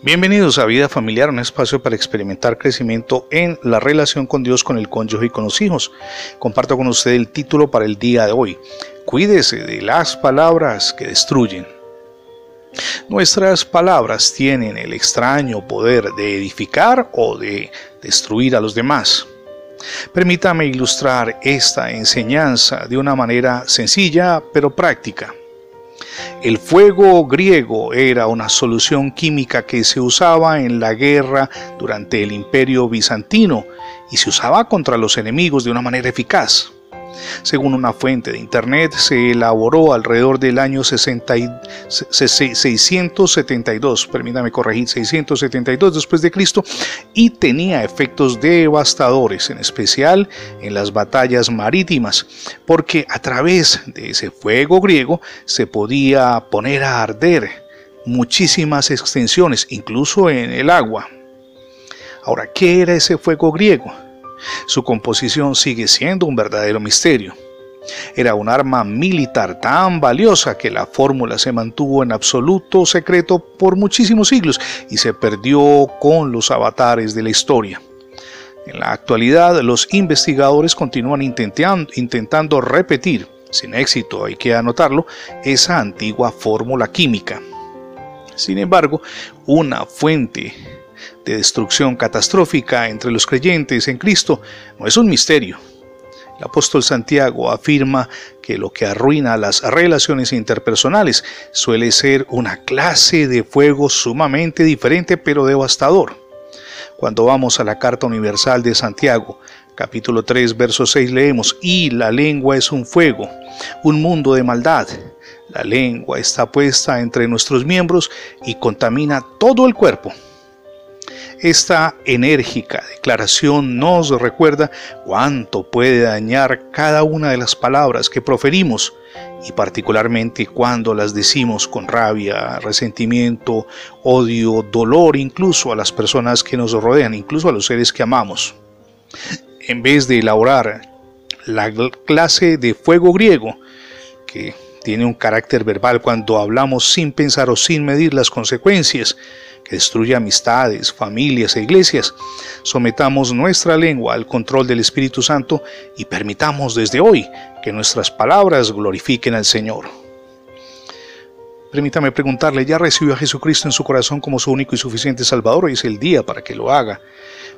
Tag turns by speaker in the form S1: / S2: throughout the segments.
S1: Bienvenidos a Vida Familiar, un espacio para experimentar crecimiento en la relación con Dios, con el cónyuge y con los hijos. Comparto con usted el título para el día de hoy. Cuídese de las palabras que destruyen. Nuestras palabras tienen el extraño poder de edificar o de destruir a los demás. Permítame ilustrar esta enseñanza de una manera sencilla pero práctica. El fuego griego era una solución química que se usaba en la guerra durante el imperio bizantino y se usaba contra los enemigos de una manera eficaz. Según una fuente de internet, se elaboró alrededor del año 672, permítame corregir, 672 después de Cristo, y tenía efectos devastadores, en especial en las batallas marítimas, porque a través de ese fuego griego se podía poner a arder muchísimas extensiones, incluso en el agua. Ahora, ¿qué era ese fuego griego? Su composición sigue siendo un verdadero misterio. Era un arma militar tan valiosa que la fórmula se mantuvo en absoluto secreto por muchísimos siglos y se perdió con los avatares de la historia. En la actualidad, los investigadores continúan intentando, repetir, sin éxito hay que anotarlo, esa antigua fórmula química. Sin embargo, una fuente de destrucción catastrófica entre los creyentes en Cristo no es un misterio. El apóstol Santiago afirma que lo que arruina las relaciones interpersonales suele ser una clase de fuego sumamente diferente pero devastador. Cuando vamos a la Carta Universal de Santiago, capítulo 3, verso 6 leemos, y la lengua es un fuego, un mundo de maldad. La lengua está puesta entre nuestros miembros y contamina todo el cuerpo esta enérgica declaración nos recuerda cuánto puede dañar cada una de las palabras que proferimos y particularmente cuando las decimos con rabia, resentimiento, odio, dolor incluso a las personas que nos rodean, incluso a los seres que amamos. En vez de elaborar la clase de fuego griego que tiene un carácter verbal cuando hablamos sin pensar o sin medir las consecuencias, que destruye amistades, familias e iglesias. Sometamos nuestra lengua al control del Espíritu Santo y permitamos desde hoy que nuestras palabras glorifiquen al Señor. Permítame preguntarle, ¿ya recibió a Jesucristo en su corazón como su único y suficiente Salvador? Hoy es el día para que lo haga.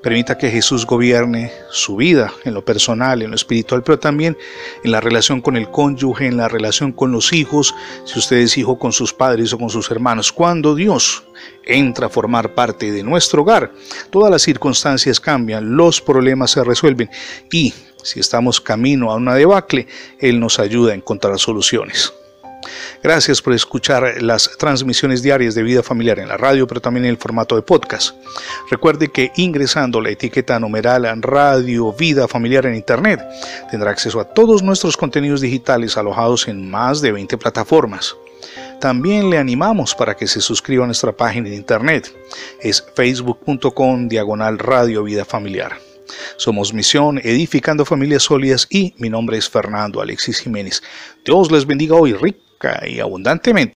S1: Permita que Jesús gobierne su vida en lo personal, en lo espiritual, pero también en la relación con el cónyuge, en la relación con los hijos, si usted es hijo con sus padres o con sus hermanos. Cuando Dios entra a formar parte de nuestro hogar, todas las circunstancias cambian, los problemas se resuelven y si estamos camino a una debacle, Él nos ayuda a encontrar soluciones. Gracias por escuchar las transmisiones diarias de vida familiar en la radio, pero también en el formato de podcast. Recuerde que ingresando la etiqueta numeral Radio Vida Familiar en Internet, tendrá acceso a todos nuestros contenidos digitales alojados en más de 20 plataformas. También le animamos para que se suscriba a nuestra página de internet. Es facebook.com diagonal Radio Vida Familiar. Somos Misión Edificando Familias Sólidas y mi nombre es Fernando Alexis Jiménez. Dios les bendiga hoy y abundantemente.